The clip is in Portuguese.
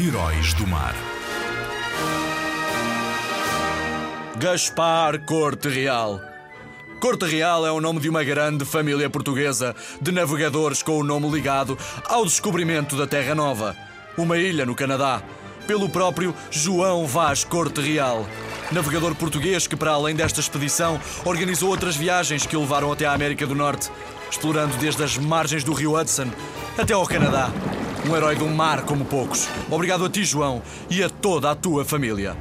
Heróis do Mar. Gaspar Corte Real. Corte Real é o nome de uma grande família portuguesa de navegadores com o nome ligado ao descobrimento da Terra Nova, uma ilha no Canadá, pelo próprio João Vaz Corte Real. Navegador português que, para além desta expedição, organizou outras viagens que o levaram até à América do Norte, explorando desde as margens do rio Hudson até ao Canadá. Um herói do mar como poucos. Obrigado a ti, João, e a toda a tua família.